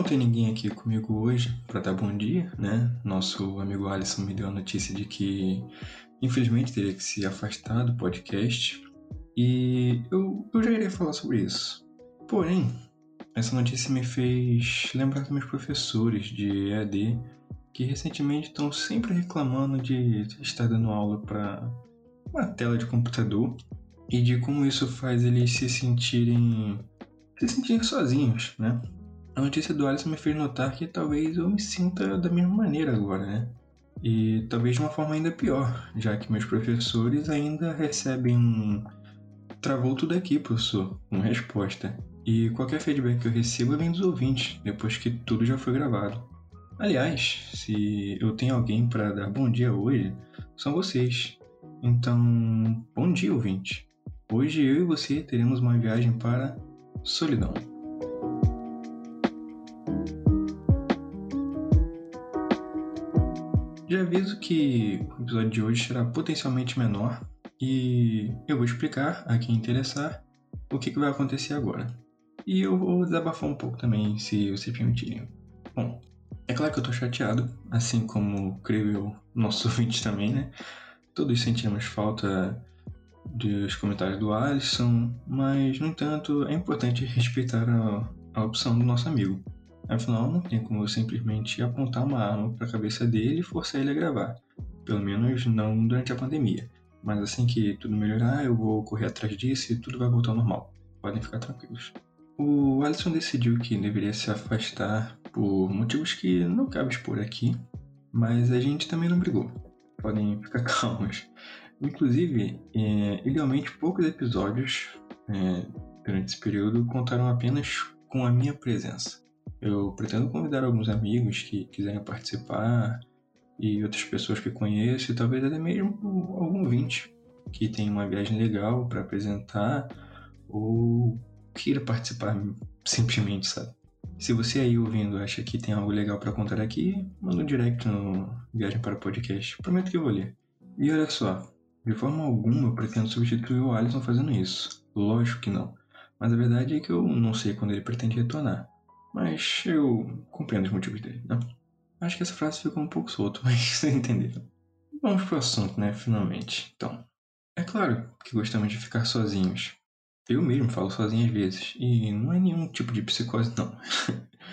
Não tem ninguém aqui comigo hoje para dar bom dia, né? Nosso amigo Alisson me deu a notícia de que infelizmente teria que se afastar do podcast e eu, eu já irei falar sobre isso. Porém, essa notícia me fez lembrar dos meus professores de EAD que recentemente estão sempre reclamando de estar dando aula para uma tela de computador e de como isso faz eles se sentirem se sentirem sozinhos, né? A notícia do Alisson me fez notar que talvez eu me sinta da mesma maneira agora, né? E talvez de uma forma ainda pior, já que meus professores ainda recebem um travou tudo aqui, professor, uma resposta. E qualquer feedback que eu recebo vem dos ouvintes, depois que tudo já foi gravado. Aliás, se eu tenho alguém para dar bom dia hoje, são vocês. Então, bom dia, ouvinte. Hoje eu e você teremos uma viagem para Solidão. Já aviso que o episódio de hoje será potencialmente menor e eu vou explicar a quem interessar o que, que vai acontecer agora. E eu vou desabafar um pouco também, se vocês permitirem. Bom, é claro que eu tô chateado, assim como creio eu, nossos ouvintes também, né? Todos sentimos falta dos comentários do Alisson, mas, no entanto, é importante respeitar a, a opção do nosso amigo. Afinal, não tem como eu simplesmente apontar uma arma para a cabeça dele e forçar ele a gravar. Pelo menos não durante a pandemia. Mas assim que tudo melhorar, eu vou correr atrás disso e tudo vai voltar ao normal. Podem ficar tranquilos. O Alisson decidiu que deveria se afastar por motivos que não cabe expor aqui, mas a gente também não brigou. Podem ficar calmos. Inclusive, é, idealmente poucos episódios é, durante esse período contaram apenas com a minha presença. Eu pretendo convidar alguns amigos que quiserem participar e outras pessoas que conheço, e talvez até mesmo algum ouvinte que tem uma viagem legal para apresentar ou queira participar simplesmente, sabe? Se você aí ouvindo acha que tem algo legal para contar aqui, manda um direct no Viagem para o Podcast. Prometo que eu vou ler. E olha só, de forma alguma eu pretendo substituir o Alisson fazendo isso. Lógico que não. Mas a verdade é que eu não sei quando ele pretende retornar. Mas eu compreendo os motivos dele, né? Acho que essa frase ficou um pouco solta, mas você entendeu. Vamos pro assunto, né? Finalmente. Então, é claro que gostamos de ficar sozinhos. Eu mesmo falo sozinho às vezes, e não é nenhum tipo de psicose, não.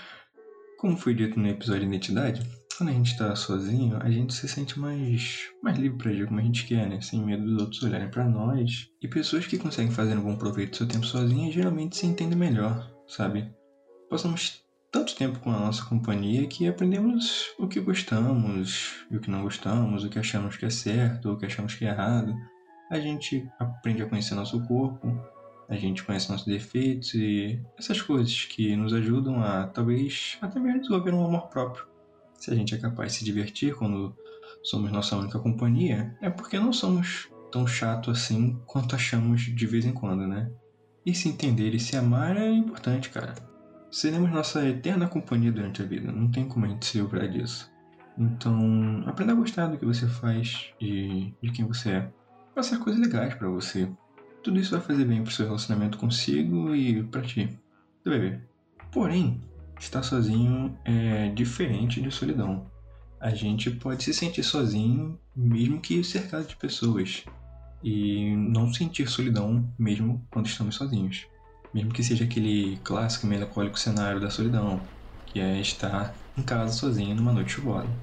Como foi dito no episódio de Identidade, quando a gente está sozinho, a gente se sente mais, mais livre para agir como a gente quer, né? Sem medo dos outros olharem para nós. E pessoas que conseguem fazer um bom proveito do seu tempo sozinhas geralmente se entendem melhor, sabe? Passamos tanto tempo com a nossa companhia que aprendemos o que gostamos e o que não gostamos, o que achamos que é certo, o que achamos que é errado. A gente aprende a conhecer nosso corpo, a gente conhece nossos defeitos e essas coisas que nos ajudam a talvez até mesmo desenvolver um amor próprio se a gente é capaz de se divertir quando somos nossa única companhia, é porque não somos tão chato assim quanto achamos de vez em quando, né? E se entender e se amar é importante, cara. Seremos nossa eterna companhia durante a vida, não tem como a gente se livrar disso. Então, aprenda a gostar do que você faz e de quem você é. Faça coisas legais para você. Tudo isso vai fazer bem pro seu relacionamento consigo e para ti. Você vai ver. Porém, estar sozinho é diferente de solidão. A gente pode se sentir sozinho mesmo que cercado de pessoas e não sentir solidão mesmo quando estamos sozinhos. Mesmo que seja aquele clássico melancólico cenário da solidão, que é estar em casa sozinho numa noite chuvosa.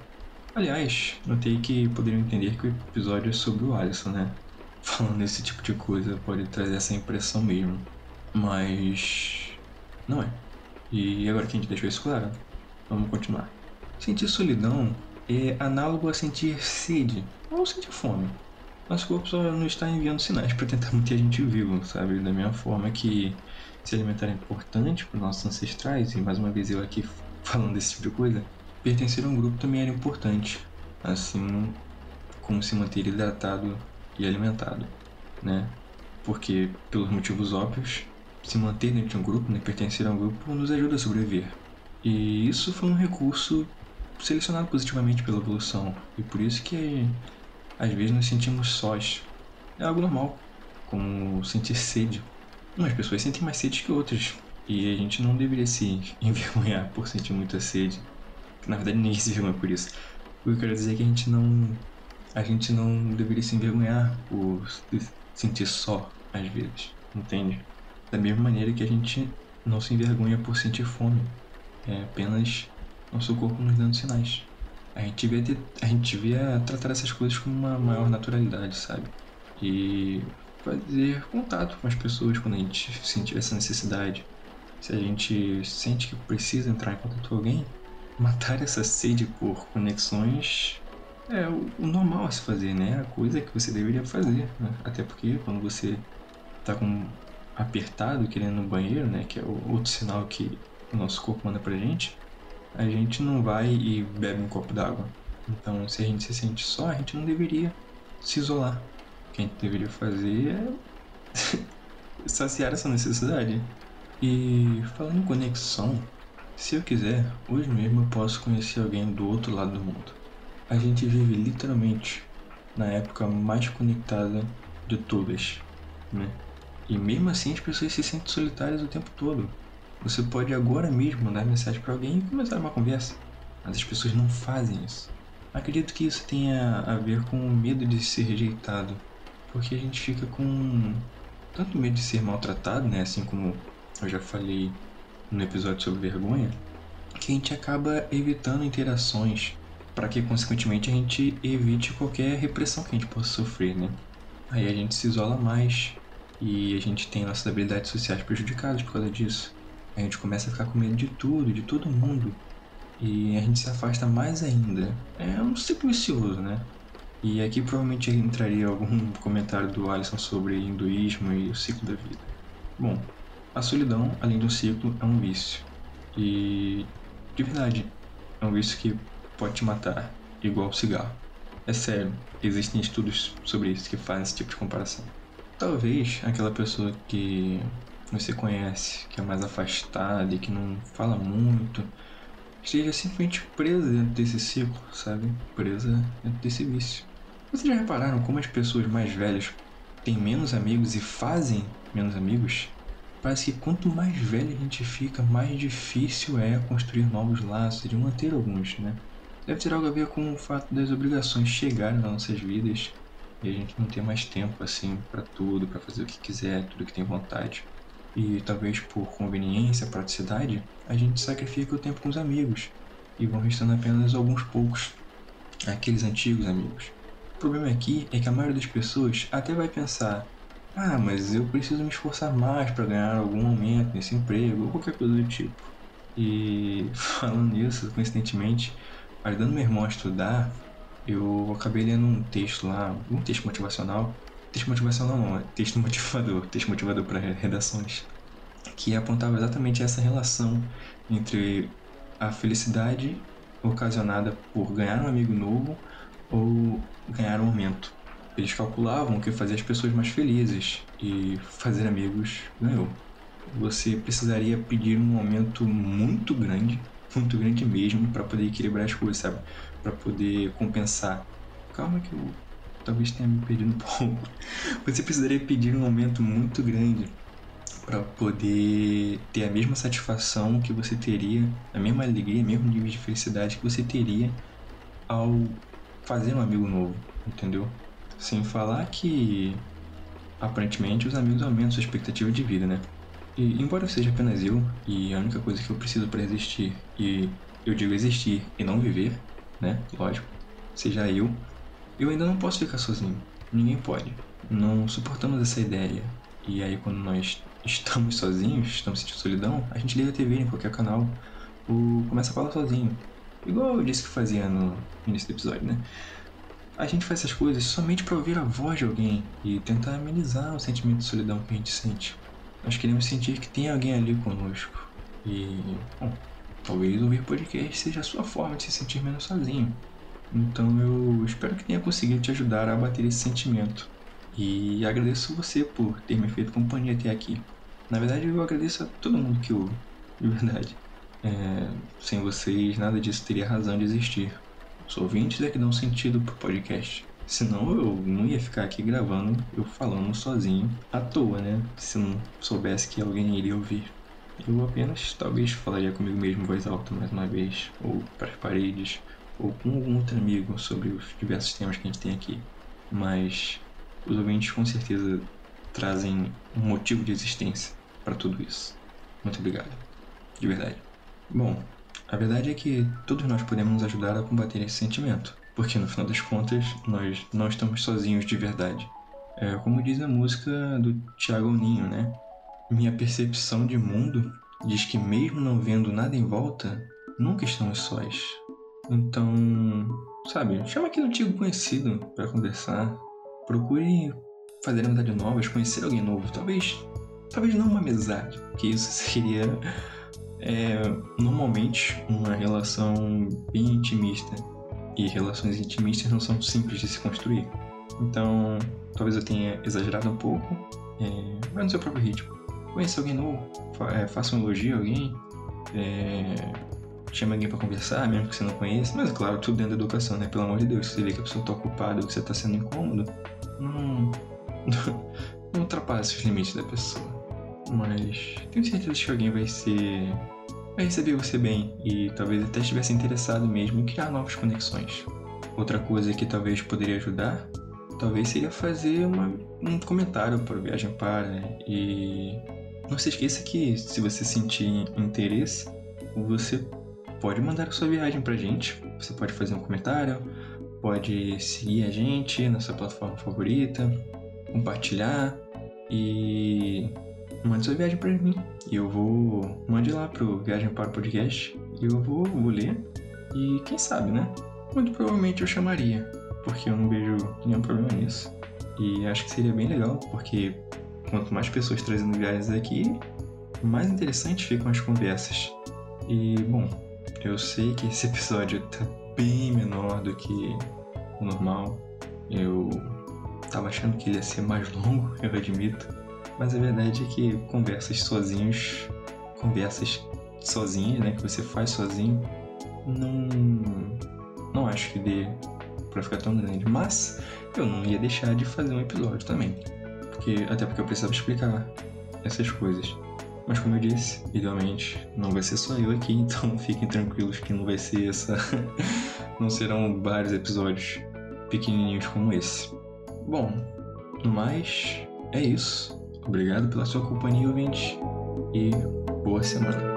Aliás, notei que poderiam entender que o episódio é sobre o Alisson, né? Falando esse tipo de coisa pode trazer essa impressão mesmo. Mas. não é. E agora que a gente deixou isso claro, vamos continuar. Sentir solidão é análogo a sentir sede ou sentir fome. Nosso corpo só não está enviando sinais para tentar manter a gente vivo, sabe? Da mesma forma que se alimentar é importante para nossos ancestrais, e mais uma vez eu aqui falando desse tipo de coisa, pertencer a um grupo também era importante, assim como se manter hidratado e alimentado, né? Porque, pelos motivos óbvios, se manter dentro de um grupo, né, pertencer a um grupo, nos ajuda a sobreviver. E isso foi um recurso selecionado positivamente pela evolução, e por isso que às vezes nos sentimos sós. É algo normal, como sentir sede. Umas pessoas sentem mais sede que outras, E a gente não deveria se envergonhar por sentir muita sede. Na verdade, ninguém se envergonha por isso. O que eu quero dizer é que a gente não. A gente não deveria se envergonhar por se sentir só, às vezes. Entende? Da mesma maneira que a gente não se envergonha por sentir fome. É apenas nosso corpo nos dando sinais. A gente devia, ter, a gente devia tratar essas coisas com uma maior naturalidade, sabe? E fazer contato com as pessoas quando a gente sentir essa necessidade. Se a gente sente que precisa entrar em contato com alguém, matar essa sede por conexões é o, normal a se fazer, né? A coisa que você deveria fazer. Né? Até porque quando você tá com apertado, querendo ir no banheiro, né? Que é outro sinal que o nosso corpo manda pra gente, a gente não vai e bebe um copo d'água. Então, se a gente se sente só, a gente não deveria se isolar. O que a gente deveria fazer é saciar essa necessidade. E falando em conexão, se eu quiser, hoje mesmo eu posso conhecer alguém do outro lado do mundo. A gente vive literalmente na época mais conectada de todas, né? E mesmo assim as pessoas se sentem solitárias o tempo todo. Você pode agora mesmo mandar mensagem para alguém e começar uma conversa, mas as pessoas não fazem isso. Acredito que isso tenha a ver com o medo de ser rejeitado, porque a gente fica com tanto medo de ser maltratado, né, assim como eu já falei no episódio sobre vergonha, que a gente acaba evitando interações para que consequentemente a gente evite qualquer repressão que a gente possa sofrer, né? Aí a gente se isola mais e a gente tem nossas habilidades sociais prejudicadas por causa disso a gente começa a ficar com medo de tudo, de todo mundo. E a gente se afasta mais ainda. É um ciclo vicioso, né? E aqui provavelmente entraria algum comentário do Alisson sobre hinduísmo e o ciclo da vida. Bom, a solidão, além do ciclo, é um vício. E, de verdade, é um vício que pode te matar, igual o cigarro. É sério, existem estudos sobre isso que fazem esse tipo de comparação. Talvez aquela pessoa que você conhece, que é mais afastada e que não fala muito, esteja simplesmente presa dentro desse ciclo, sabe? Presa dentro desse vício. Vocês já repararam como as pessoas mais velhas têm menos amigos e fazem menos amigos? Parece que quanto mais velho a gente fica, mais difícil é construir novos laços e manter alguns, né? Deve ter algo a ver com o fato das obrigações chegarem nas nossas vidas e a gente não ter mais tempo assim para tudo, para fazer o que quiser, tudo que tem vontade e talvez por conveniência, praticidade, a gente sacrifica o tempo com os amigos e vão restando apenas alguns poucos, aqueles antigos amigos. O problema aqui é que a maioria das pessoas até vai pensar: ah, mas eu preciso me esforçar mais para ganhar algum aumento nesse emprego ou qualquer coisa do tipo. E falando nisso, coincidentemente, ajudando meu irmão a estudar, eu acabei lendo um texto lá, um texto motivacional, Texto motivacional não, é texto motivador, texto motivador para redações, que apontava exatamente essa relação entre a felicidade ocasionada por ganhar um amigo novo ou ganhar um aumento. Eles calculavam que fazia as pessoas mais felizes e fazer amigos ganhou. Você precisaria pedir um aumento muito grande, muito grande mesmo, para poder equilibrar as coisas, sabe? Para poder compensar. Calma que eu talvez tenha me perdido um pouco. Você precisaria pedir um aumento muito grande para poder ter a mesma satisfação que você teria, a mesma alegria, mesmo nível de felicidade que você teria ao fazer um amigo novo, entendeu? Sem falar que aparentemente os amigos aumentam sua expectativa de vida, né? E embora eu seja apenas eu e a única coisa que eu preciso para existir, e eu digo existir e não viver, né? Lógico, seja eu, eu ainda não posso ficar sozinho. Ninguém pode. Não suportamos essa ideia. E aí, quando nós estamos sozinhos, estamos sentindo solidão, a gente liga a TV em qualquer canal ou começa a falar sozinho. Igual eu disse que fazia no início do episódio, né? A gente faz essas coisas somente para ouvir a voz de alguém e tentar amenizar o sentimento de solidão que a gente sente. Nós queremos sentir que tem alguém ali conosco. E, bom, talvez ouvir podcast seja a sua forma de se sentir menos sozinho. Então eu espero que tenha conseguido te ajudar a bater esse sentimento. E agradeço você por ter me feito companhia até aqui. Na verdade, eu agradeço a todo mundo que ouve, de verdade. É, sem vocês, nada disso teria razão de existir. Os ouvintes é que dão sentido pro podcast. Senão eu não ia ficar aqui gravando, eu falando sozinho, à toa, né? Se não soubesse que alguém iria ouvir. Eu apenas, talvez, falaria comigo mesmo em voz alta mais uma vez, ou para as paredes, ou com algum outro amigo sobre os diversos temas que a gente tem aqui. Mas os ouvintes com certeza trazem um motivo de existência para tudo isso. Muito obrigado. De verdade. Bom, a verdade é que todos nós podemos nos ajudar a combater esse sentimento, porque no final das contas nós não estamos sozinhos de verdade. É como diz a música do Thiago Ninho, né? Minha percepção de mundo diz que mesmo não vendo nada em volta, nunca estamos sós. Então, sabe, chama aquele antigo conhecido para conversar. Procure fazer amizade novas, conhecer alguém novo. Talvez, talvez não uma amizade, que isso seria é normalmente uma relação bem intimista. E relações intimistas não são simples de se construir. Então, talvez eu tenha exagerado um pouco, é, mas no seu próprio ritmo. Conheça alguém novo, fa é, faça um elogio a alguém, é, chame alguém para conversar, mesmo que você não conheça. Mas, claro, tudo dentro da educação, né? Pelo amor de Deus, se você vê que a pessoa está ocupada ou que você está sendo incômodo, não, não, ultrapasse os limites da pessoa. Mas tenho certeza que alguém vai ser. vai receber você bem e talvez até estivesse interessado mesmo em criar novas conexões. Outra coisa que talvez poderia ajudar, talvez seria fazer uma, um comentário o Viagem Para né? e não se esqueça que se você sentir interesse, você pode mandar sua viagem pra gente. Você pode fazer um comentário, pode seguir a gente na sua plataforma favorita, compartilhar e mande sua viagem para mim. E eu vou. Mande lá pro Viagem para o Podcast. E eu vou, vou ler. E quem sabe, né? Muito provavelmente eu chamaria. Porque eu não vejo nenhum problema nisso. E acho que seria bem legal, porque quanto mais pessoas trazendo viagens aqui, mais interessantes ficam as conversas. E, bom, eu sei que esse episódio tá bem menor do que o normal. Eu tava achando que ele ia ser mais longo, eu admito. Mas a verdade é que conversas sozinhos, conversas sozinhas, né, que você faz sozinho, não não acho que dê para ficar tão grande, mas eu não ia deixar de fazer um episódio também. Porque até porque eu precisava explicar essas coisas. Mas como eu disse, idealmente não vai ser só eu aqui, então fiquem tranquilos que não vai ser essa não serão vários episódios pequenininhos como esse. Bom, no mais, é isso. Obrigado pela sua companhia, ouvinte, e boa semana.